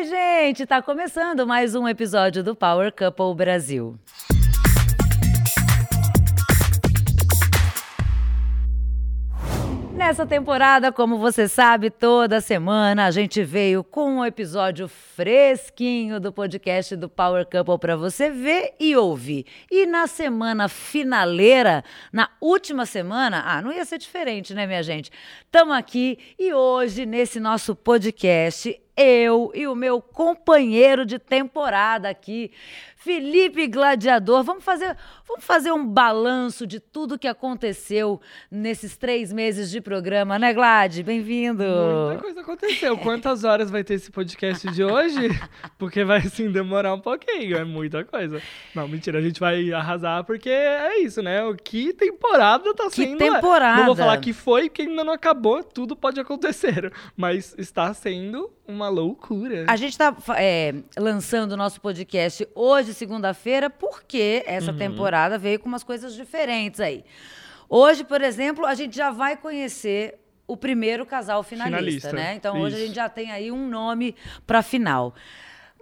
Oi, gente! Tá começando mais um episódio do Power Couple Brasil. Nessa temporada, como você sabe, toda semana a gente veio com um episódio fresquinho do podcast do Power Couple para você ver e ouvir. E na semana finaleira, na última semana, ah, não ia ser diferente, né, minha gente? Estamos aqui e hoje, nesse nosso podcast, eu e o meu companheiro de temporada aqui, Felipe Gladiador. Vamos fazer, vamos fazer um balanço de tudo que aconteceu nesses três meses de programa, né, Glad? Bem-vindo. Muita coisa aconteceu. Quantas horas vai ter esse podcast de hoje? Porque vai, assim, demorar um pouquinho. É muita coisa. Não, mentira, a gente vai arrasar porque é isso, né? O que temporada tá que sendo... temporada? Não vou falar que foi, porque ainda não acabou. Tudo pode acontecer. Mas está sendo uma loucura. A gente está é, lançando o nosso podcast hoje, segunda-feira, porque essa uhum. temporada veio com umas coisas diferentes aí. Hoje, por exemplo, a gente já vai conhecer o primeiro casal finalista, finalista. né? Então Isso. hoje a gente já tem aí um nome para final.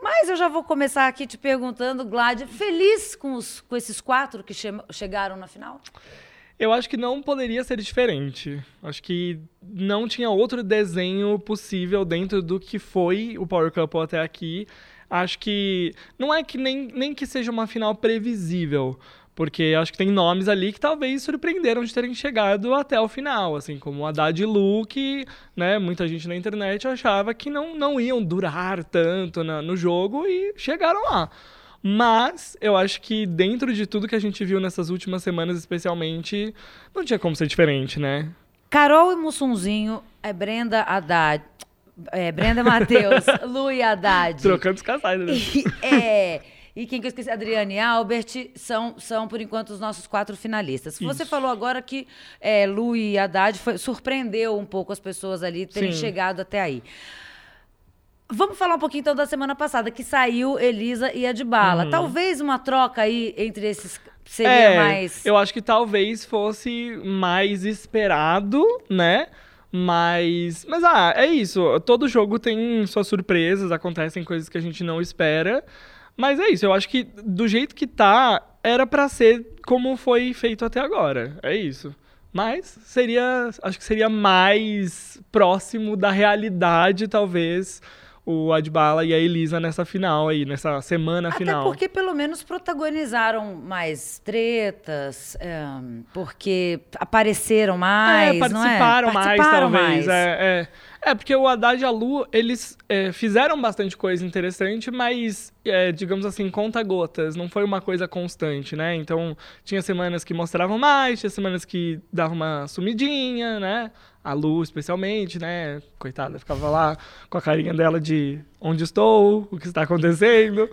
Mas eu já vou começar aqui te perguntando, Glad, feliz com, os, com esses quatro que che chegaram na final? Eu acho que não poderia ser diferente. Acho que não tinha outro desenho possível dentro do que foi o Power Couple até aqui. Acho que não é que nem, nem que seja uma final previsível, porque acho que tem nomes ali que talvez surpreenderam de terem chegado até o final, assim, como Haddad e Luke, né? Muita gente na internet achava que não, não iam durar tanto na, no jogo e chegaram lá. Mas eu acho que dentro de tudo que a gente viu nessas últimas semanas, especialmente, não tinha como ser diferente, né? Carol e Mussunzinho, é Brenda Haddad. É, Brenda Matheus, Lu e Haddad. Trocando os casais, né? E, é. E quem que eu esqueci? Adriane e Albert são, são, por enquanto, os nossos quatro finalistas. Isso. Você falou agora que é, Lu e Haddad foi, surpreendeu um pouco as pessoas ali terem Sim. chegado até aí. Vamos falar um pouquinho então da semana passada, que saiu Elisa e Adbala. Uhum. Talvez uma troca aí entre esses seria é, mais. Eu acho que talvez fosse mais esperado, né? Mas. Mas ah, é isso. Todo jogo tem suas surpresas, acontecem coisas que a gente não espera. Mas é isso, eu acho que do jeito que tá, era para ser como foi feito até agora. É isso. Mas seria. Acho que seria mais próximo da realidade, talvez o Adbala e a Elisa nessa final aí, nessa semana Até final. Até porque pelo menos protagonizaram mais tretas, é, porque apareceram mais, é, participaram, é? mais, participaram talvez. Mais. É, é. É, porque o Haddad e a Lu, eles é, fizeram bastante coisa interessante, mas, é, digamos assim, conta-gotas, não foi uma coisa constante, né? Então, tinha semanas que mostravam mais, tinha semanas que davam uma sumidinha, né? a Lu especialmente, né? Coitada, ficava lá com a carinha dela de onde estou, o que está acontecendo.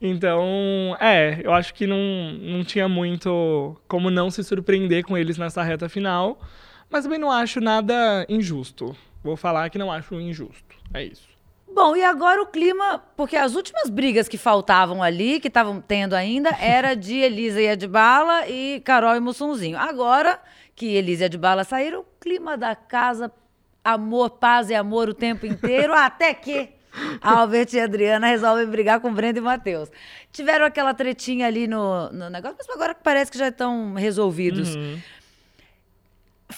Então, é, eu acho que não, não tinha muito como não se surpreender com eles nessa reta final, mas também não acho nada injusto. Vou falar que não acho injusto. É isso. Bom, e agora o clima, porque as últimas brigas que faltavam ali, que estavam tendo ainda, era de Elisa e Adbala e Carol e Mussunzinho. Agora que Elisa e Adbala saíram, o clima da casa, amor, paz e amor o tempo inteiro, até que Albert e Adriana resolvem brigar com Brenda e Matheus. Tiveram aquela tretinha ali no, no negócio, mas agora parece que já estão resolvidos. Uhum.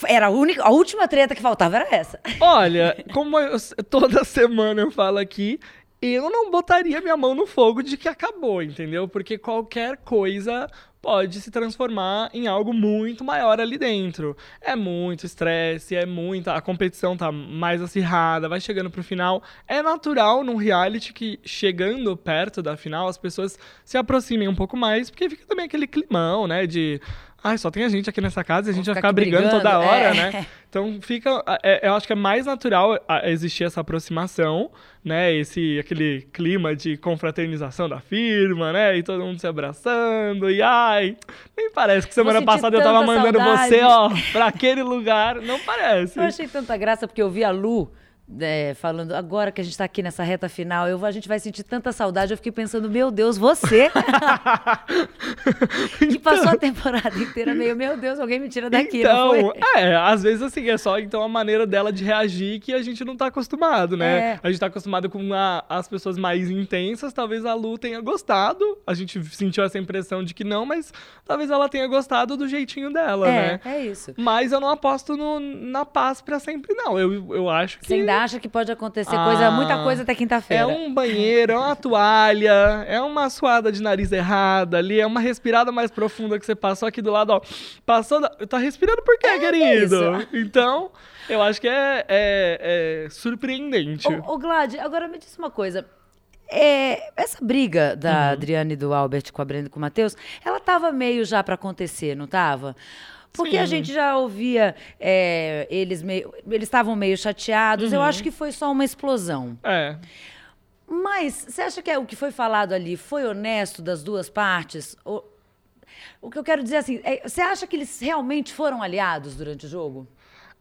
Era a única, a última treta que faltava era essa. Olha, como eu, toda semana eu falo aqui, eu não botaria minha mão no fogo de que acabou, entendeu? Porque qualquer coisa pode se transformar em algo muito maior ali dentro. É muito estresse, é muita. A competição tá mais acirrada, vai chegando pro final. É natural num reality que, chegando perto da final, as pessoas se aproximem um pouco mais, porque fica também aquele climão, né? De Ai, só tem a gente aqui nessa casa e a gente vai ficar, ficar brigando, brigando, toda hora, é. né? Então fica. É, eu acho que é mais natural existir essa aproximação, né? Esse aquele clima de confraternização da firma, né? E todo mundo se abraçando. E ai, nem parece que semana passada eu tava mandando saudade. você, ó, pra aquele lugar. Não parece. Eu achei tanta graça porque eu vi a Lu é, falando, agora que a gente tá aqui nessa reta final, eu, a gente vai sentir tanta saudade. Eu fiquei pensando, meu Deus, você que passou a temporada inteira meio, meu Deus, alguém me tira daqui. Então, é, às vezes assim, é só então a maneira dela de reagir que a gente não tá acostumado, né? É. A gente tá acostumado com a, as pessoas mais intensas, talvez a Lu tenha gostado. A gente sentiu essa impressão de que não, mas talvez ela tenha gostado do jeitinho dela, é, né? É isso. Mas eu não aposto no, na paz para sempre, não. Eu, eu acho que. Você ainda acha que pode acontecer ah, coisa, muita coisa até quinta-feira? É um banheiro, é uma toalha, é uma suada de nariz errada ali, é uma respirada mais profunda que você passou aqui do lado, ó. Passou. Da... Tá respirando por quê, é, querido? Então, eu acho que é, é, é surpreendente. Ô, ô Glad, agora me diz uma coisa. É, essa briga da uhum. Adriane e do Albert com a Brenda e com o Matheus, ela tava meio já para acontecer, não tava? Porque Sim. a gente já ouvia é, eles meio. Eles estavam meio chateados. Uhum. Eu acho que foi só uma explosão. É. Mas você acha que é, o que foi falado ali foi honesto das duas partes? O, o que eu quero dizer assim, é, você acha que eles realmente foram aliados durante o jogo?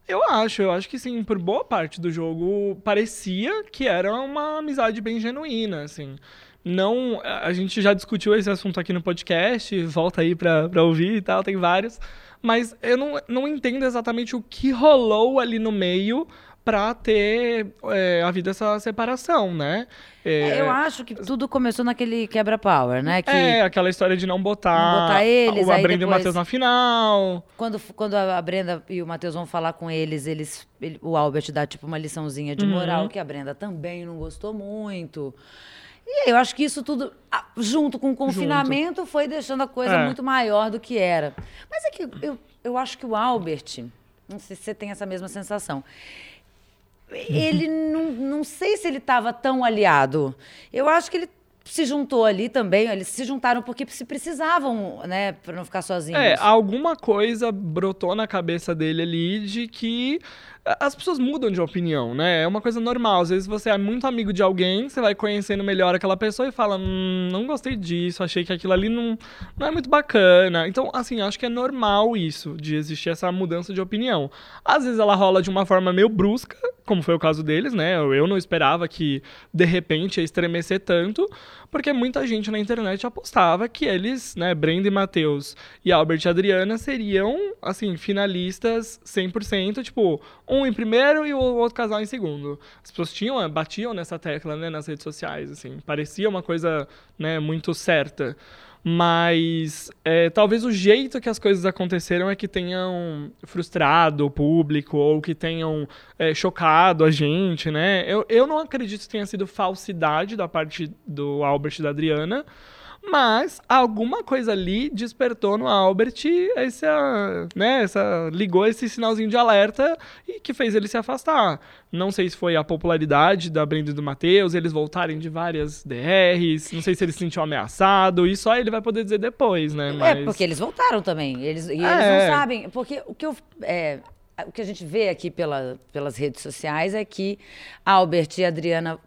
Eu acho, eu acho que sim, por boa parte do jogo parecia que era uma amizade bem genuína, assim. Não, a gente já discutiu esse assunto aqui no podcast, volta aí pra, pra ouvir e tal, tem vários. Mas eu não, não entendo exatamente o que rolou ali no meio para ter é, havido essa separação, né? É, é, eu acho que tudo começou naquele quebra-power, né? Que é, aquela história de não botar, não botar eles, o, a Brenda depois, e o Matheus na final. Quando, quando a Brenda e o Matheus vão falar com eles, eles ele, o Albert dá tipo uma liçãozinha de moral, uhum. que a Brenda também não gostou muito. E eu acho que isso tudo, junto com o confinamento, junto. foi deixando a coisa é. muito maior do que era. Mas é que eu, eu acho que o Albert, não sei se você tem essa mesma sensação, ele não, não sei se ele estava tão aliado. Eu acho que ele se juntou ali também, eles se juntaram porque se precisavam, né, para não ficar sozinhos. É, alguma coisa brotou na cabeça dele ali de que as pessoas mudam de opinião, né? É uma coisa normal. Às vezes você é muito amigo de alguém, você vai conhecendo melhor aquela pessoa e fala: hum, não gostei disso, achei que aquilo ali não, não é muito bacana. Então, assim, acho que é normal isso, de existir essa mudança de opinião. Às vezes ela rola de uma forma meio brusca, como foi o caso deles, né? Eu não esperava que de repente ia estremecer tanto, porque muita gente na internet apostava que eles, né, Brenda e Matheus e Albert e Adriana seriam, assim, finalistas 100%, tipo, um em primeiro e o outro casal em segundo. As pessoas tinham, batiam nessa tecla, né, nas redes sociais, assim, parecia uma coisa, né, muito certa. Mas é, talvez o jeito que as coisas aconteceram é que tenham frustrado o público ou que tenham é, chocado a gente, né? Eu, eu não acredito que tenha sido falsidade da parte do Albert e da Adriana. Mas alguma coisa ali despertou no Albert essa, né, essa ligou esse sinalzinho de alerta e que fez ele se afastar. Não sei se foi a popularidade da Brenda e do Matheus, eles voltarem de várias DRs, não sei se ele se sentiu ameaçado, e só ele vai poder dizer depois, né? É, Mas... É, porque eles voltaram também. Eles, e eles é. não sabem. Porque o que eu. É, o que a gente vê aqui pela, pelas redes sociais é que Albert e Adriana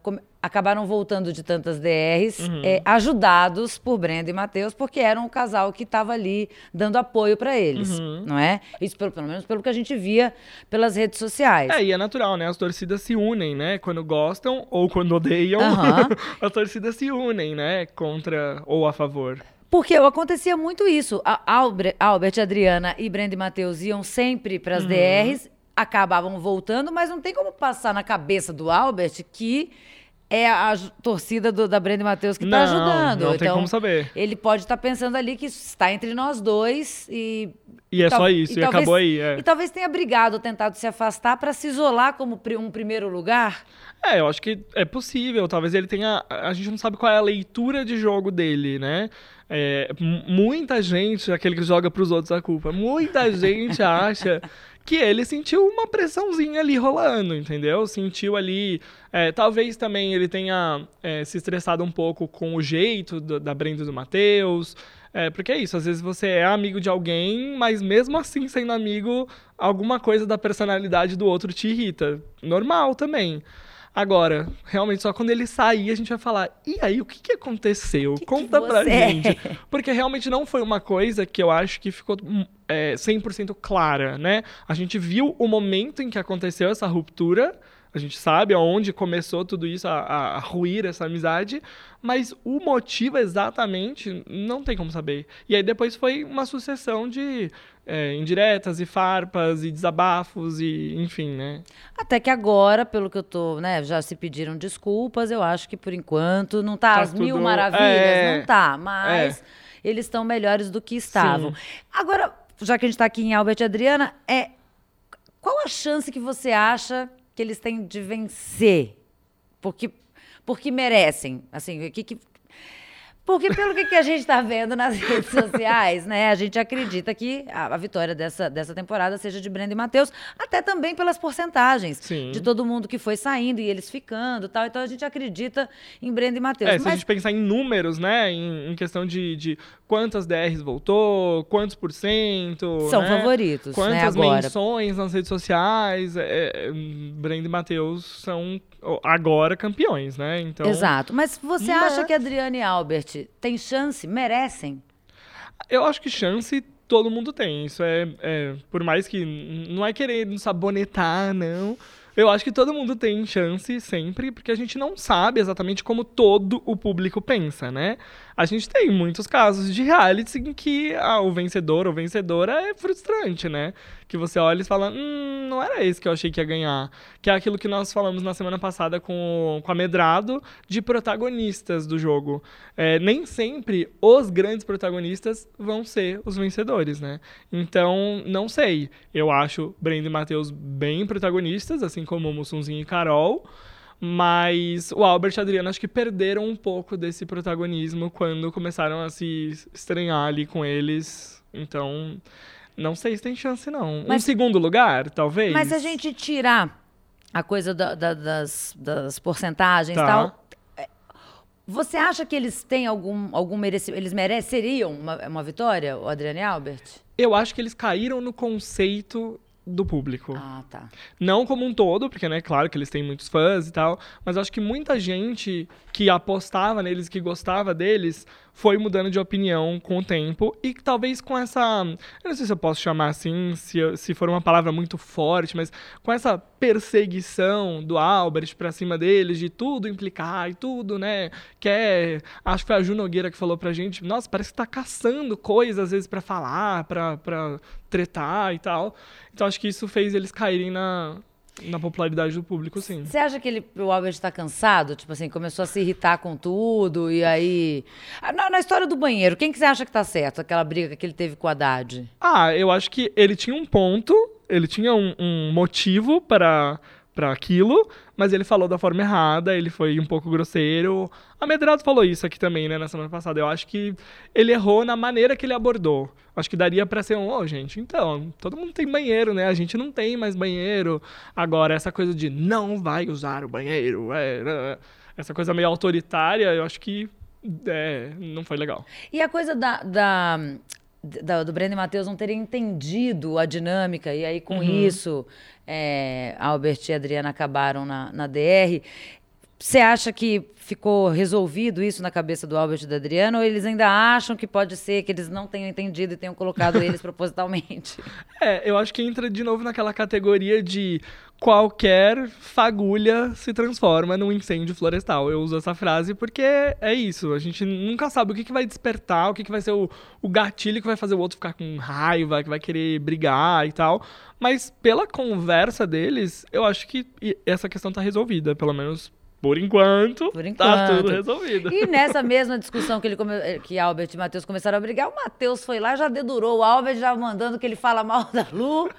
acabaram voltando de tantas DRs, uhum. é, ajudados por Brenda e Matheus, porque eram o casal que estava ali dando apoio para eles, uhum. não é? Isso pelo, pelo, menos pelo que a gente via pelas redes sociais. É, e é natural, né? As torcidas se unem, né? Quando gostam ou quando odeiam, uhum. as torcidas se unem, né? Contra ou a favor. Porque acontecia muito isso. A Albert, Albert Adriana e Brenda e Matheus iam sempre para as uhum. DRs, acabavam voltando, mas não tem como passar na cabeça do Albert que é a torcida do, da Brenda e Matheus que está ajudando. Não então, tem como saber. Ele pode estar tá pensando ali que está entre nós dois e. E é só isso, e, e talvez, acabou aí. É. E talvez tenha brigado, tentado se afastar para se isolar como um primeiro lugar. É, eu acho que é possível. Talvez ele tenha. A gente não sabe qual é a leitura de jogo dele, né? É, muita gente, aquele que joga para os outros a culpa, muita gente acha que ele sentiu uma pressãozinha ali rolando, entendeu? Sentiu ali. É, talvez também ele tenha é, se estressado um pouco com o jeito do, da Brenda do Matheus. É, porque é isso, às vezes você é amigo de alguém, mas mesmo assim sendo amigo, alguma coisa da personalidade do outro te irrita. Normal também. Agora, realmente, só quando ele sair, a gente vai falar: e aí, o que, que aconteceu? Que Conta que pra é? gente. Porque realmente não foi uma coisa que eu acho que ficou hum, é, 100% clara, né? A gente viu o momento em que aconteceu essa ruptura. a gente sabe aonde começou tudo isso, a, a, ruir essa amizade, mas o motivo exatamente não tem como saber. E aí depois foi uma sucessão de é, indiretas e farpas e desabafos e enfim, né? Até que agora, pelo que eu tô, né, já se pediram desculpas, eu acho que por enquanto não tá, tá as tudo... mil maravilhas, é... não tá, mas é. eles estão melhores do que estavam. Sim. Agora, já que a gente tá aqui em Albert e Adriana, é qual a chance que você acha que eles têm de vencer? Porque, porque merecem. Assim, o que, que porque pelo que, que a gente está vendo nas redes sociais, né, a gente acredita que a, a, vitória dessa, dessa temporada seja de Brenda e Matheus, até também pelas porcentagens Sim. de todo mundo que foi saindo e eles ficando tal. Então a gente acredita em Brenda e Matheus. É, Mas... se a gente pensar em números, né, em, em questão de, de, quantas DRs voltou, quantos por cento. São né? favoritos. Quantas né, menções nas redes sociais. É, é, Brenda e Matheus são agora campeões, né? Então, Exato. Mas você mas... acha que Adriane e Albert têm chance? Merecem? Eu acho que chance todo mundo tem. Isso é, é por mais que não é querer sabonetar, não. Eu acho que todo mundo tem chance sempre, porque a gente não sabe exatamente como todo o público pensa, né? A gente tem muitos casos de reality em que ah, o vencedor ou vencedora é frustrante, né? Que você olha e fala, hum, não era esse que eu achei que ia ganhar. Que é aquilo que nós falamos na semana passada com, com a Medrado de protagonistas do jogo. É, nem sempre os grandes protagonistas vão ser os vencedores, né? Então, não sei. Eu acho Brenda e Matheus bem protagonistas, assim como Mussunzinho e Carol. Mas o Albert e a Adriana acho que perderam um pouco desse protagonismo quando começaram a se estranhar ali com eles. Então, não sei se tem chance, não. Mas, um segundo lugar, talvez. Mas se a gente tirar a coisa da, da, das, das porcentagens e tá. tal. É, você acha que eles têm algum, algum merecimento? Eles mereceriam uma, uma vitória, o Adriano e Albert? Eu acho que eles caíram no conceito do público. Ah, tá. Não como um todo, porque, né, claro que eles têm muitos fãs e tal, mas acho que muita gente que apostava neles, que gostava deles, foi mudando de opinião com o tempo e talvez com essa. Eu não sei se eu posso chamar assim, se, se for uma palavra muito forte, mas com essa perseguição do Albert pra cima deles, de tudo implicar e tudo, né? Que é. Acho que foi a Ju Nogueira que falou pra gente: nossa, parece que tá caçando coisas às vezes para falar, pra tretar e tal. Então acho que isso fez eles caírem na, na popularidade do público, sim. Você acha que ele, o Albert está cansado? Tipo assim, começou a se irritar com tudo e aí... Ah, na, na, história do banheiro, quem que você acha que tá certo? Aquela briga que ele teve com o Haddad? Ah, eu acho que ele tinha um ponto, ele tinha um, um motivo para para aquilo, mas ele falou da forma errada, ele foi um pouco grosseiro. A Medrado falou isso aqui também, né, na semana passada. Eu acho que ele errou na maneira que ele abordou. Acho que daria para ser um, ô, oh, gente, então, todo mundo tem banheiro, né? A gente não tem mais banheiro. Agora, essa coisa de não vai usar o banheiro, é, é, essa coisa meio autoritária, eu acho que é, não foi legal. E a coisa da, da, da do Breno e Matheus não terem entendido a dinâmica, e aí com uhum. isso é, Albert e Adriana acabaram na, na DR. Você acha que ficou resolvido isso na cabeça do Albert e da Adriana ou eles ainda acham que pode ser que eles não tenham entendido e tenham colocado eles propositalmente? É, eu acho que entra de novo naquela categoria de qualquer fagulha se transforma num incêndio florestal. Eu uso essa frase porque é isso. A gente nunca sabe o que, que vai despertar, o que, que vai ser o, o gatilho que vai fazer o outro ficar com raiva, que vai querer brigar e tal. Mas pela conversa deles, eu acho que essa questão tá resolvida, pelo menos por enquanto, Por enquanto, tá tudo resolvido. E nessa mesma discussão que, ele come... que Albert e Matheus começaram a brigar, o Matheus foi lá já dedurou o Albert, já mandando que ele fala mal da Lu.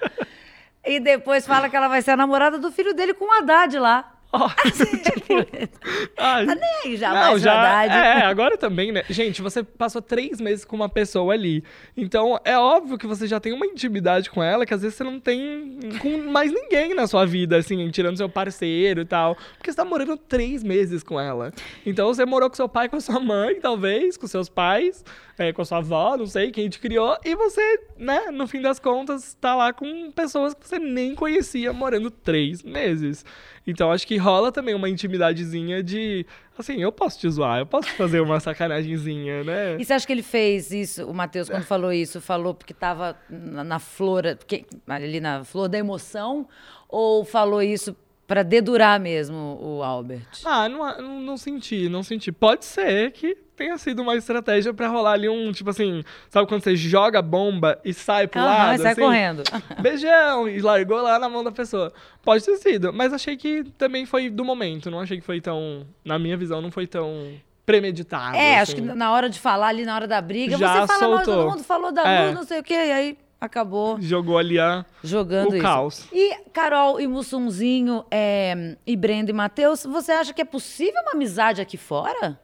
e depois fala que ela vai ser a namorada do filho dele com o Haddad lá. Oh, tá nem aí já, não, já Haddad. É, agora também, né? Gente, você passou três meses com uma pessoa ali. Então, é óbvio que você já tem uma intimidade com ela que às vezes você não tem com mais ninguém na sua vida, assim, tirando seu parceiro e tal. Porque você tá morando três meses com ela. Então, você morou com seu pai, com a sua mãe, talvez, com seus pais é, com a sua avó, não sei, quem te criou, e você, né, no fim das contas, tá lá com pessoas que você nem conhecia morando três meses. Então acho que rola também uma intimidadezinha de, assim, eu posso te zoar, eu posso fazer uma sacanagemzinha, né? E você acha que ele fez isso, o Matheus, quando falou isso, falou porque tava na, na flor, porque, ali na flor da emoção, ou falou isso Pra dedurar mesmo o Albert. Ah, não, não, não senti, não senti. Pode ser que tenha sido uma estratégia pra rolar ali um, tipo assim, sabe quando você joga a bomba e sai pro Aham, lado? sai assim? correndo. Beijão! E largou lá na mão da pessoa. Pode ter sido, mas achei que também foi do momento. Não achei que foi tão. Na minha visão, não foi tão premeditado. É, acho assim. que na hora de falar ali, na hora da briga, Já você fala mal, soltou. todo mundo falou da É. Lu, não sei o quê, e aí acabou Jogou ali a, jogando o isso. caos. E Carol e Mussunzinho é, e Brenda e Matheus, você acha que é possível uma amizade aqui fora?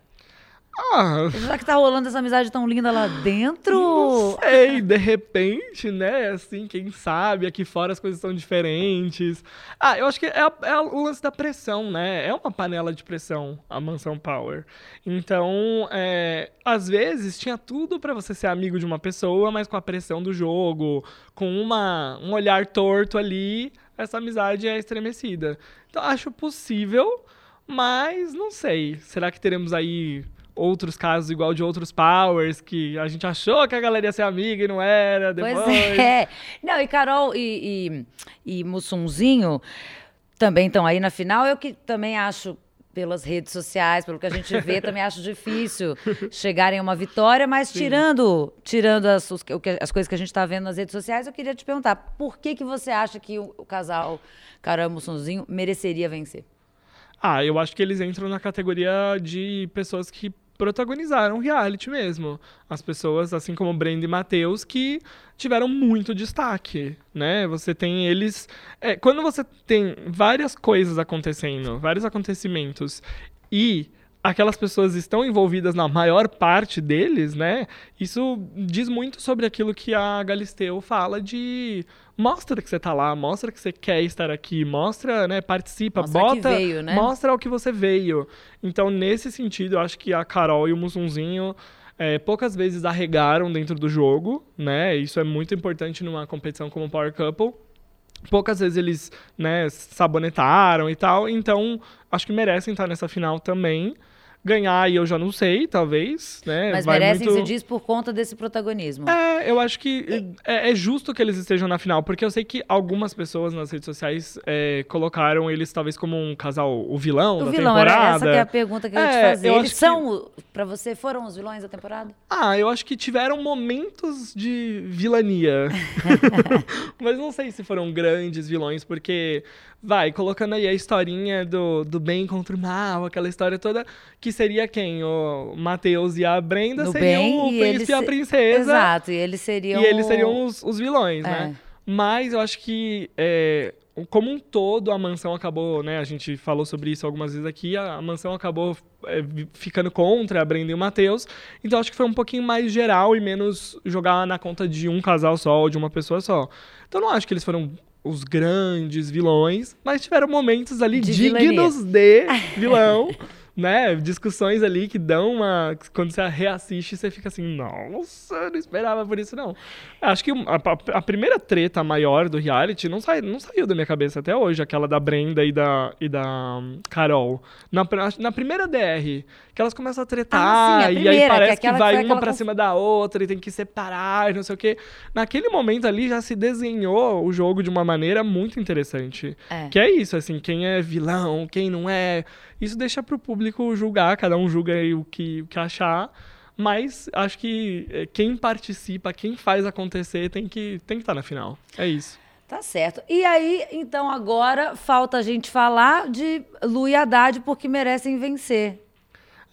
Ah, Já que tá rolando essa amizade tão linda lá dentro? Não sei, de repente, né? Assim, quem sabe, aqui fora as coisas são diferentes. Ah, eu acho que é, é o lance da pressão, né? É uma panela de pressão, a Mansão Power. Então, é, às vezes, tinha tudo pra você ser amigo de uma pessoa, mas com a pressão do jogo, com uma, um olhar torto ali, essa amizade é estremecida. Então, acho possível, mas não sei. Será que teremos aí outros casos igual de outros powers que a gente achou que a galera ia ser amiga e não era depois. Pois é. Não, e Carol e, e, e Mussunzinho também estão aí na final. Eu que também acho, pelas redes sociais, pelo que a gente vê, também acho difícil chegarem a uma vitória, mas tirando, tirando as, as coisas que a gente está vendo nas redes sociais, eu queria te perguntar, por que, que você acha que o, o casal Carol e Mussunzinho mereceria vencer? Ah, eu acho que eles entram na categoria de pessoas que protagonizaram reality mesmo. As pessoas, assim como Brenda e Matheus, que tiveram muito destaque, né? Você tem eles... é, quando você tem várias coisas acontecendo, vários acontecimentos, e aquelas pessoas estão envolvidas na maior parte deles, né? Isso diz muito sobre aquilo que a Galisteu fala de mostra que você tá lá, mostra que você quer estar aqui, mostra, né, participa, Mostra que bota, veio, né? mostra o que você veio. Então, nesse sentido, eu acho que a Carol e o Mussunzinho é, poucas vezes arregaram dentro do jogo, né? Isso é muito importante numa competição como Power Couple. Poucas vezes eles, né, sabonetaram e tal, então acho que merecem estar nessa final também. Ganhar, e eu já não sei, talvez, né? Mas vai merecem, muito... se diz, por conta desse protagonismo. É, eu acho que é, é justo que eles estejam na final, porque eu sei que algumas pessoas nas redes sociais é, colocaram eles talvez como um casal, o vilão O da vilão, era temporada. essa que é a pergunta que eu ia te É, fazer. Eles acho que- são, pra você, foram os vilões da temporada? Ah, eu acho que tiveram momentos de vilania. Mas não sei se foram grandes vilões, porque, vai, colocando aí a historinha do, do bem contra o mal, aquela história toda, que seria quem? O Matheus e a Brenda No seriam bem, o príncipe e a princesa. Exato, e eles seriam. E eles seriam os, os vilões, É. né? Mas eu acho que, é, como um todo, a mansão acabou, né? A gente falou sobre isso algumas vezes aqui. A, a mansão acabou é, ficando contra a Brenda e o Matheus. Então acho que foi um pouquinho mais geral e menos jogar na conta de um casal só ou de uma pessoa só. Então não acho que eles foram os grandes vilões, mas tiveram momentos ali De dignos de vilão. Né, discussões ali que dão uma. Quando você reassiste, você fica assim, nossa, eu não esperava por isso, não. Acho que a, a- primeira treta maior do reality não, sai, não saiu da minha cabeça até hoje, aquela da Brenda e da, e da hum, Carol. Na, na primeira DR, que elas começam a tretar, Ah, sim, a e primeira, aí que é parece que, que vai uma aquela pra cima da outra e tem que separar, e não sei o quê. Naquele momento ali já se desenhou o jogo de uma maneira muito interessante. É. Que é isso, assim, quem é vilão, quem não é. Isso deixa pro público julgar, cada um julga o que, o que achar. Mas acho que eh, quem participa, quem faz acontecer, tem que tem que estar na final. É isso. Tá certo. E aí, então, agora falta a gente falar de Lu e Haddad porque merecem vencer.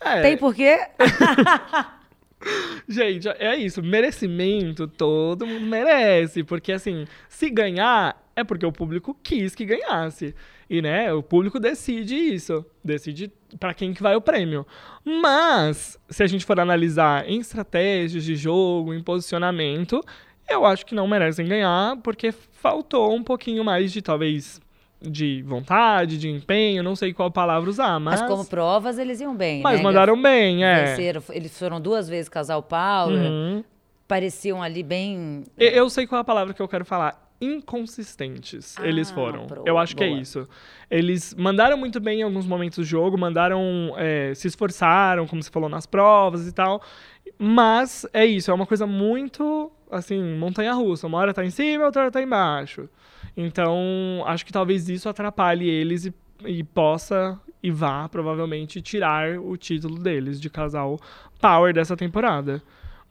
É, Tem porquê? Gente, é isso. Merecimento, todo mundo merece. Porque, assim, se ganhar, é porque o público quis que ganhasse. E, né, o público decide isso. Decide pra quem que vai o prêmio. Mas, se a gente for analisar em estratégias de jogo, em posicionamento, eu acho que não merecem ganhar, porque faltou um pouquinho mais de, talvez, de vontade, de empenho, não sei qual palavra usar, mas... Mas como provas, eles iam bem, mas né? mandaram bem, é. Venceram. Eles foram duas vezes casal power. Uhum. Pareciam ali bem... E- Eu sei qual é a palavra que eu quero falar. Inconsistentes, Ah, eles foram. pro- eu acho que é boa. isso. Eles mandaram muito bem em alguns momentos do jogo, mandaram, é, se esforçaram, como você falou, nas provas e tal. Mas é isso, é uma coisa muito assim, montanha russa. Uma hora tá em cima, outra hora tá embaixo. Então, acho que talvez isso atrapalhe eles e, e possa e vá, provavelmente, tirar o título deles de casal power dessa temporada.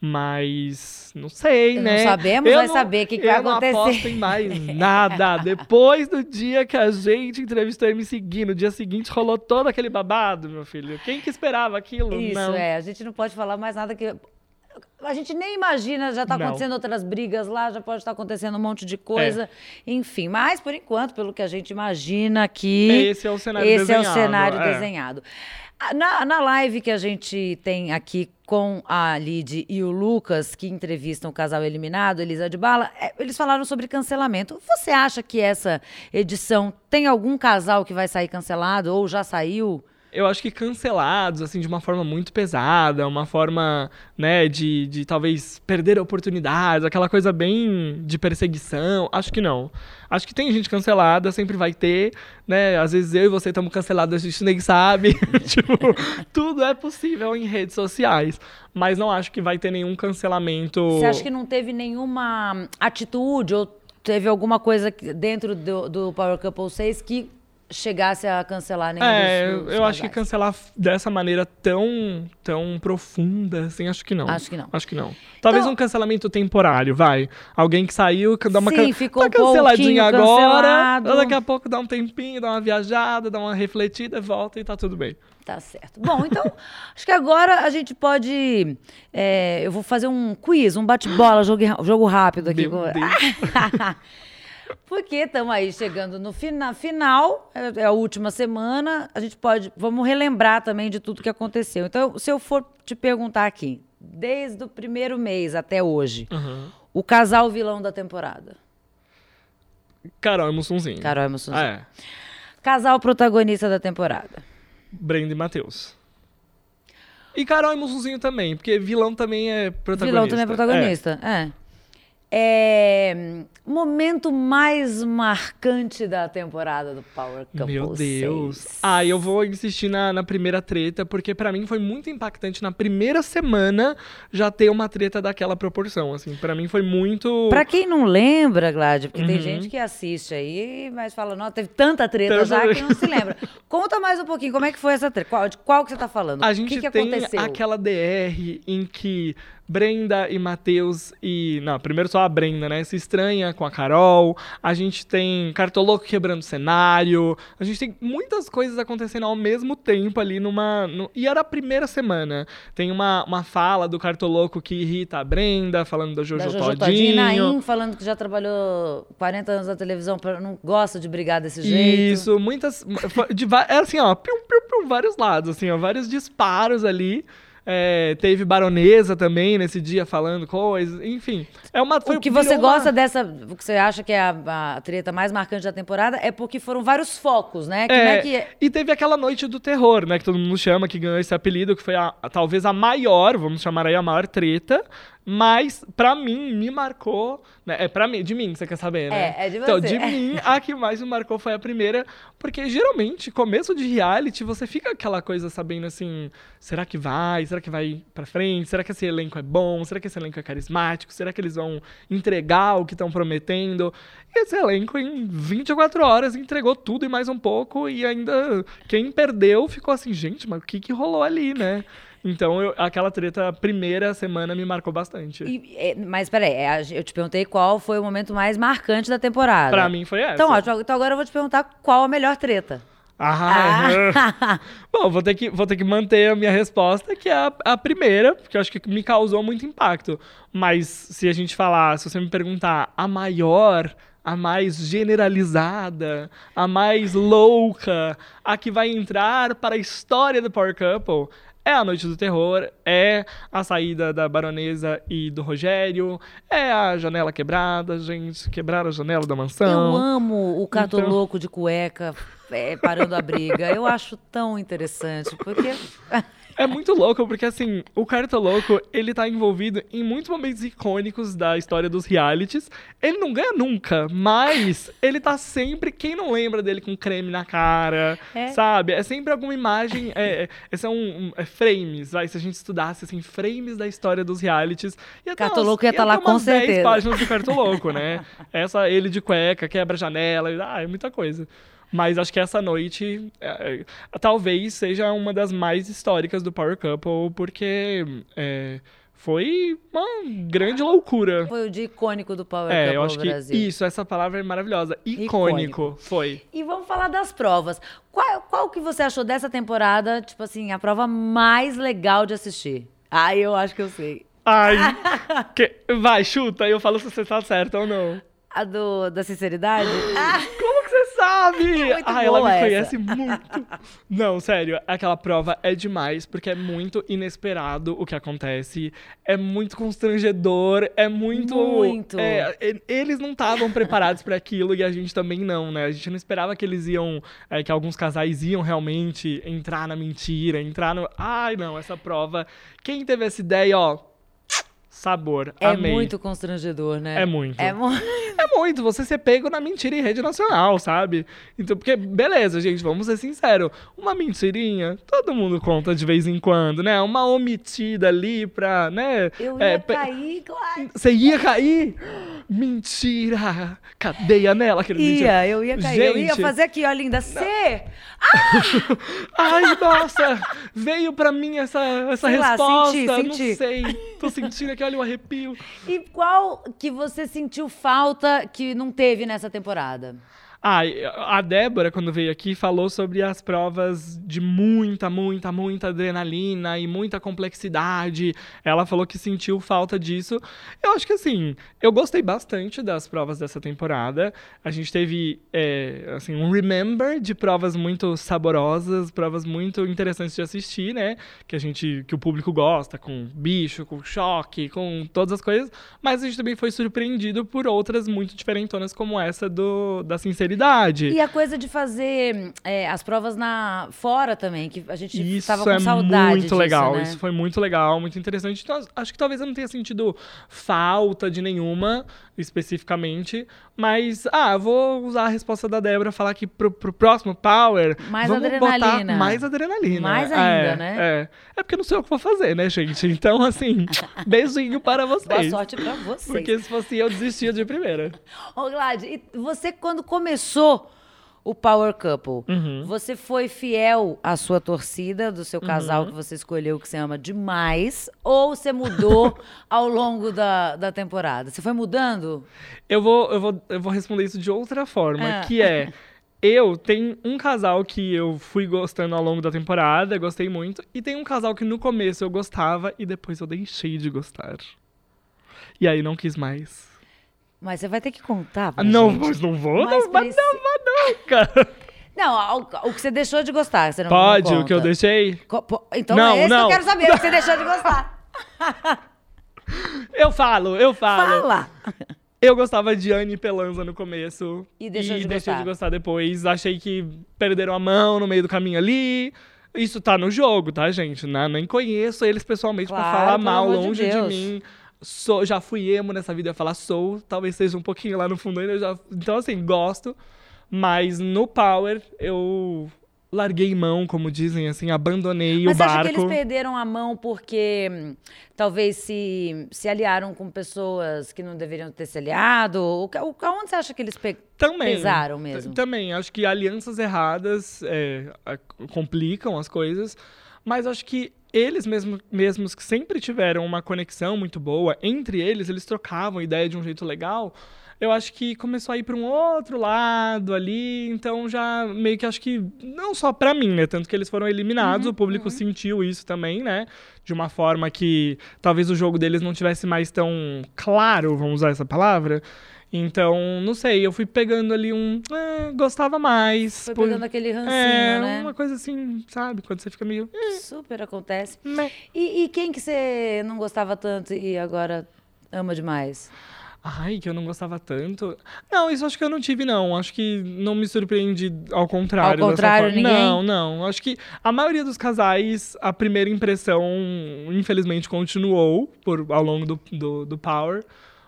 Mas não sei, Não né? sabemos, Eu vai não- saber o que, que eu vai não acontecer. aposto em mais nada. Depois do dia que a gente entrevistou a MC Gui, no dia seguinte rolou todo aquele babado, meu filho. Quem que esperava aquilo? Isso, não. é. A gente não pode falar mais nada que. A gente nem imagina, já está Não. acontecendo outras brigas lá, já pode estar acontecendo um monte de coisa. Enfim, mas por enquanto, pelo que a gente imagina aqui. Esse é o cenário esse desenhado. é o cenário é. desenhado. Na, na live que a gente tem aqui com a Lid e o Lucas, que entrevistam o casal eliminado, Elisa de Bala, é, eles falaram sobre cancelamento. Você acha que essa edição tem algum casal que vai sair cancelado ou já saiu? Eu acho que cancelados, assim, de uma forma muito pesada, uma forma, né, de, de talvez perder oportunidades, aquela coisa bem de perseguição. Acho que não. Acho que tem gente cancelada, sempre vai ter, né? Às vezes eu e você estamos cancelados, a gente nem sabe. tipo, tudo é possível em redes sociais. Mas não acho que vai ter nenhum cancelamento. Você acha que não teve nenhuma atitude ou teve alguma coisa dentro do, do Power Couple 6 que chegasse a cancelar nenhum É, dos, dos eu acho que cancelar dessa maneira tão, tão profunda, assim, acho que não. Acho que não. Acho que não. Talvez Então- um cancelamento temporário, vai. Alguém que saiu, que dá uma Sim, can- ficou tá um canceladinha agora, cancelado. daqui a pouco dá um tempinho, dá uma viajada, dá uma refletida, volta e tá tudo bem. Tá certo. Bom, então, acho que agora a gente pode. é, eu vou fazer um quiz, um bate-bola, jogo, jogo rápido aqui. Meu Deus. Porque estamos aí chegando no fina, final, é é a última semana, a gente pode. Vamos relembrar também de tudo que aconteceu. Então, se eu for te perguntar aqui, desde o primeiro mês até hoje, Uhum. o casal vilão da temporada. Carol é Mussunzinho. Carol e Mussunzinho. É. Casal protagonista da temporada. Brenda e Matheus. E Carol e Mussunzinho também, porque vilão também é protagonista. Vilão também é protagonista. É. É, Momento mais marcante da temporada do Power É. Couple Meu Deus. 6. Ah, eu vou insistir na, na primeira treta, porque pra mim foi muito impactante na primeira semana já ter uma treta daquela proporção, assim. Pra mim foi muito... Pra quem não lembra, Glad, porque tem Uhum. gente que assiste aí, mas fala, não, teve tanta treta Tanta já que não se lembra. Conta mais um pouquinho, como é que foi essa treta? Qual, de qual que você tá falando? A o gente que, que tem aconteceu? aquela DR em que Brenda e Matheus e. Não, primeiro só a Brenda, né? Se estranha com a Carol. A gente tem Cartoloco quebrando cenário. A gente tem muitas coisas acontecendo ao mesmo tempo ali numa. no- E era a primeira semana. Tem uma, uma fala do Cartoloco que irrita a Brenda, falando da Jojo, Da Jojo Todinho, Todinho. Falando que já trabalhou 40 anos na televisão, não gosta de brigar desse jeito. Isso, muitas. De, era assim, ó, pium, pium, pium, vários lados, assim, ó, vários disparos ali. É, teve baronesa também nesse dia falando coisas, enfim. É uma, O que você uma- gosta dessa, o que você acha que é a, a treta mais marcante da temporada é porque foram vários focos, né? É É, que E teve aquela noite do terror, né? Que todo mundo chama, que ganhou esse apelido, que foi a- a- talvez a maior, vamos chamar aí a maior treta. Mas, pra mim, me marcou. Né? É pra mim, de mim, você quer saber, né? É, é de Então, você. de mim, a que mais me marcou foi a primeira. Porque geralmente, começo de reality, você fica aquela coisa sabendo assim: será que vai? Será que vai pra frente? Será que esse elenco é bom? Será que esse elenco é carismático? Será que eles vão entregar o que estão prometendo? E esse elenco, em 24 horas, entregou tudo e mais um pouco. E ainda quem perdeu ficou assim: gente, mas o que, que rolou ali, né? Então, eu- aquela treta, primeira semana, me marcou bastante. E- é, mas peraí, é, eu te perguntei qual foi o momento mais marcante da temporada. Pra mim foi essa. Então, ótimo. Então agora eu vou te perguntar qual a melhor treta. Ah, é. Bom, vou ter, que, vou ter que manter a minha resposta, que é a, a primeira, porque eu acho que me causou muito impacto. Mas se a gente falar, se você me perguntar a maior, a mais generalizada, a mais louca, a que vai entrar para a história do Power Couple, é a Noite do Terror, é a saída da Baronesa e do Rogério, é a janela quebrada, gente, quebrar a janela da mansão. Eu amo o cato Então- louco de cueca é, parando a briga. Eu acho tão interessante, porque É muito louco, porque assim, o Cartoloco, ele tá envolvido em muitos momentos icônicos da história dos realities. Ele não ganha nunca, mas ele tá sempre. Quem não lembra dele com creme na cara, É. sabe? É sempre alguma imagem. É, é, é, são um, é frames, vai. Se a gente estudasse, assim, frames da história dos realities. Ia Cartoloco ia umas- tá lá com umas 10 certeza. páginas do Cartoloco, né? Essa, ele de cueca, quebra janela, ah, é muita coisa. Mas acho que essa noite é, é, talvez seja uma das mais históricas do Power Couple, porque é, foi uma grande loucura. Foi o dia icônico do Power É, Couple eu acho que Brasil. isso, essa palavra é maravilhosa. Icônico, Icônico. foi. E vamos falar das provas. Qual, qual que você achou dessa temporada, tipo assim, a prova mais legal de assistir? Ah, eu acho que eu sei. Ai, que- vai, chuta, e eu falo se você tá certa ou não. A do, da sinceridade? Ah, sabe? muito ah, ela me essa. conhece muito. Não, sério, aquela prova é demais, porque é muito inesperado o que acontece. É muito constrangedor, é muito. Muito. é, eles não estavam preparados pra aquilo e a gente também não, né? A gente não esperava que eles iam. é, que alguns casais iam realmente entrar na mentira, entrar no. Ai, não, essa prova. Quem teve essa ideia, ó. Sabor. é Amei. muito constrangedor, né? É muito. É muito. É muito, você ser pego na mentira em rede nacional, sabe? Então, porque, beleza, gente, vamos ser sinceros. Uma mentirinha, todo mundo conta de vez em quando, né? Uma omitida ali pra, né? Eu ia é, cair, claro. Você ia cair? Mentira! Cadeia nela, aquele mentira. Ia, eu ia cair. Eu ia Gente. fazer aqui, ó, linda. C. Ai, nossa! Veio pra mim essa, essa Sei lá, resposta. senti, não senti. sei. Tô sentindo aqui, olha o arrepio. E qual que você sentiu falta que não teve nessa temporada? Ah, a Débora, quando veio aqui, falou sobre as provas de muita, muita, muita adrenalina e muita complexidade. Ela falou que sentiu falta disso. Eu acho que, assim, eu gostei bastante das provas dessa temporada. A gente teve, é, assim, um remember de provas muito saborosas, provas muito interessantes de assistir, né? Que a gente, que o público gosta, com bicho, com choque, com todas as coisas. Mas a gente também foi surpreendido por outras muito diferentonas, como essa do, da sinceridade. E a coisa de fazer é, as provas na fora também, que a gente Isso tava com é saudade muito disso, legal. né? Isso foi muito legal, muito interessante. Então, acho que talvez eu não tenha sentido falta de nenhuma especificamente, mas ah, eu vou usar a resposta da Débora falar que pro, pro próximo Power Mais vamos adrenalina. botar mais adrenalina. Mais É, ainda, né? É. é porque não sei o que vou fazer, né, gente? Então, assim, beijinho para Boa vocês. sorte pra vocês. Porque se fosse eu, desistia de primeira. Ô, Glad, e você quando começou o Power Couple, Uhum. você foi fiel à sua torcida, do seu casal Uhum. que você escolheu, que você ama demais, ou você mudou ao longo da, da temporada? Você foi mudando? Eu vou, eu, vou, eu vou responder isso de outra forma, Ah. que é. Eu tenho um casal que eu fui gostando ao longo da temporada, gostei muito, e tem um casal que no começo eu gostava e depois eu deixei de gostar. E aí não quis mais. Mas você vai ter que contar pra Ah, não, gente. mas não vou, Mas não, preci- não vou nunca. Não, o, o que você deixou de gostar, você não Pode, não o que eu deixei? Co- Então Não, é esse não. que eu quero saber, o que você deixou de gostar. Eu falo, eu falo. Fala! Eu gostava de Anne Pelanza no começo. E deixou de deixei gostar. de gostar depois. Achei que perderam a mão no meio do caminho ali. Isso tá no jogo, tá, gente? Né? Nem conheço eles pessoalmente Claro, pra falar mal de longe de, Deus. mim. Sou, já fui emo nessa vida, eu ia falar sou. Talvez seja um pouquinho lá no fundo ainda. Já, então, assim, gosto. Mas no Power, eu larguei mão, como dizem, assim, abandonei Mas o você acha barco. que eles perderam a mão porque hum, talvez se, se aliaram com pessoas que não deveriam ter se aliado? O, ca- o, aonde você acha que eles pe- Também. pesaram mesmo? Também. Acho que alianças erradas é, complicam as coisas. Mas acho que eles mesmo, mesmos que sempre tiveram uma conexão muito boa entre eles, eles trocavam ideia de um jeito legal. Eu acho que começou a ir para um outro lado ali, então já meio que acho que não só para mim, né, tanto que eles foram eliminados, Uhum, o público sentiu isso também, né, de uma forma que talvez o jogo deles não tivesse mais tão claro, vamos usar essa palavra. Então, não sei, eu fui pegando ali um. é, gostava mais. Foi por- pegando aquele rancinho, é, né? uma coisa assim, sabe? Quando você fica meio. eh, Super acontece. meh. E, e quem que você não gostava tanto e agora ama demais? Ai, que eu não gostava tanto. Não, isso acho que eu não tive, não. Acho que não me surpreende ao contrário. Ao contrário, ninguém? Não, não. Acho que a maioria dos casais, a primeira impressão, infelizmente, continuou por, ao longo do, do, do Power.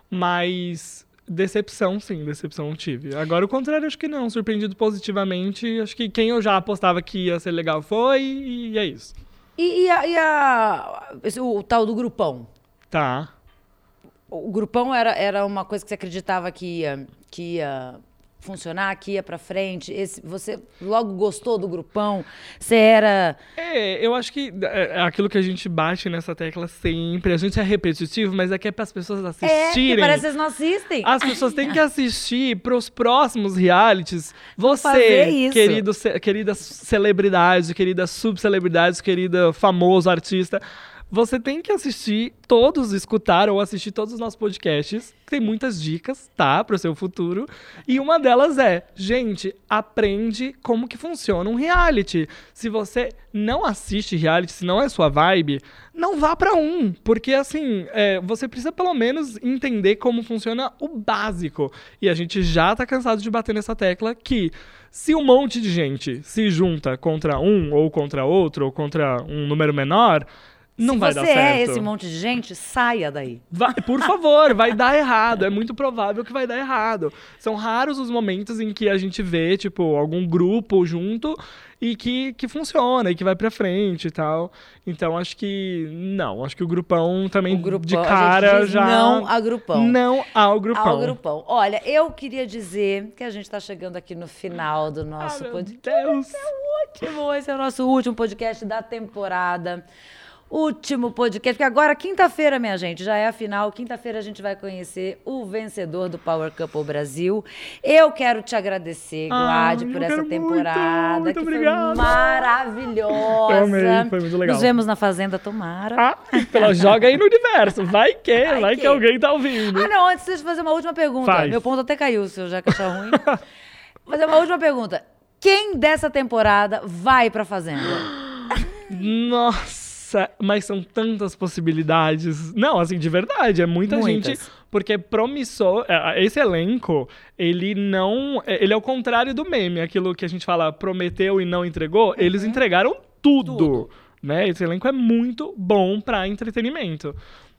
Mas decepção, sim, decepção tive. Agora, o contrário, acho que não. Surpreendido positivamente. Acho que quem eu já apostava que ia ser legal foi e é isso. E, e, a, e a, o, o tal do grupão? Tá o grupão era, era uma coisa que você acreditava que ia, que ia funcionar, que ia para frente? Esse, você logo gostou do grupão? Você era. É, eu acho que é, é aquilo que a gente bate nessa tecla sempre. A gente é repetitivo, mas é que é para as pessoas assistirem. É, que parece que eles não assistem. As pessoas têm que assistir para os próximos realities. Você, querido, querida celebridade, querida subcelebridade, querida famoso artista você tem que assistir todos, escutar ou assistir todos os nossos podcasts. Tem muitas dicas, tá? Para o seu futuro. E uma delas é, gente, aprende como que funciona um reality. Se você não assiste reality, se não é sua vibe, não vá para um. Porque, assim, é, você precisa pelo menos entender como funciona o básico. E a gente já tá cansado de bater nessa tecla que se um monte de gente se junta contra um, ou contra outro, ou contra um número menor não Se vai dar certo. Se você é esse monte de gente, saia daí. Vai, por favor, vai dar errado. É muito provável que vai dar errado. São raros os momentos em que a gente vê, tipo, algum grupo junto e que, que funciona e que vai pra frente e tal. Então acho que não, acho que o grupão também o grupão, de cara já não a grupão. Não ao grupão. Ao grupão. Olha, eu queria dizer que a gente tá chegando aqui no final do nosso ah, podcast. Deus. Esse é o último, esse é o nosso último podcast da temporada último podcast, porque agora, quinta-feira, minha gente, já é a final. Quinta-feira a gente vai conhecer o vencedor do Power Couple Brasil. Eu quero te agradecer, Glad, por essa temporada, muito, muito que obrigado. foi maravilhosa. Eu amei, foi muito legal. Nos vemos na Fazenda Tomara. Ah, então joga aí no universo. Vai que, vai, vai que. que. alguém tá ouvindo. Ah, não, antes de fazer uma última pergunta. Faz. Meu ponto até caiu, se eu já achar ruim. fazer uma última pergunta. Quem dessa temporada vai pra Fazenda? Nossa! Mas são tantas possibilidades. Não, assim, de verdade, é muita Muitas. gente. Porque promissor, é, esse elenco, ele não. É, ele é o contrário do meme, aquilo que a gente fala prometeu e não entregou. Uhum. Eles entregaram tudo, tudo. Né? Esse elenco é muito bom para entretenimento.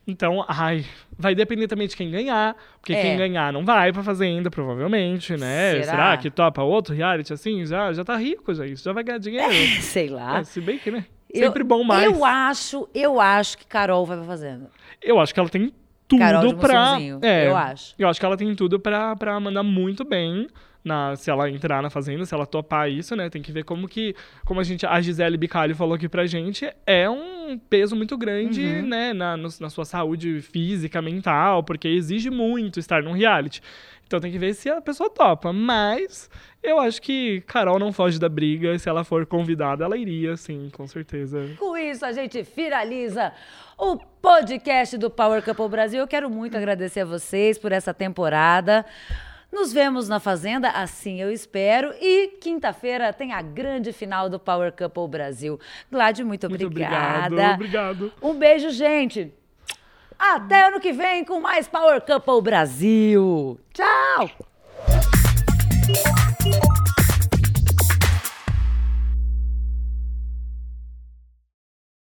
Então, ai, vai depender também de quem ganhar, porque é. quem ganhar não vai pra fazenda, provavelmente, né? Será, Será que topa outro reality assim? Já, já tá rico, já isso, já vai ganhar dinheiro. É, sei lá. É, se bem que, né? Sempre eu, bom mais. Eu acho, eu acho que Carol vai pra fazenda. Eu acho que ela tem tudo Carol pra. É, eu acho. Eu acho que ela tem tudo pra, pra mandar muito bem. Na, se ela entrar na fazenda, se ela topar isso, né? Tem que ver como que, como a gente, a Gisele Bicalho falou aqui pra gente, é um peso muito grande, uhum. né? Na, no, na sua saúde física, mental, porque exige muito estar num reality. Então tem que ver se a pessoa topa. Mas eu acho que Carol não foge da briga. Se ela for convidada, ela iria, sim, com certeza. Com isso, a gente finaliza o podcast do Power Couple Brasil. Eu quero muito agradecer a vocês por essa temporada. Nos vemos na Fazenda, assim eu espero. E quinta-feira tem a grande final do Power Couple Brasil. Glad, muito, muito obrigada. Obrigado, obrigado. Um beijo, gente. Até ano que vem com mais Power Couple Brasil. Tchau!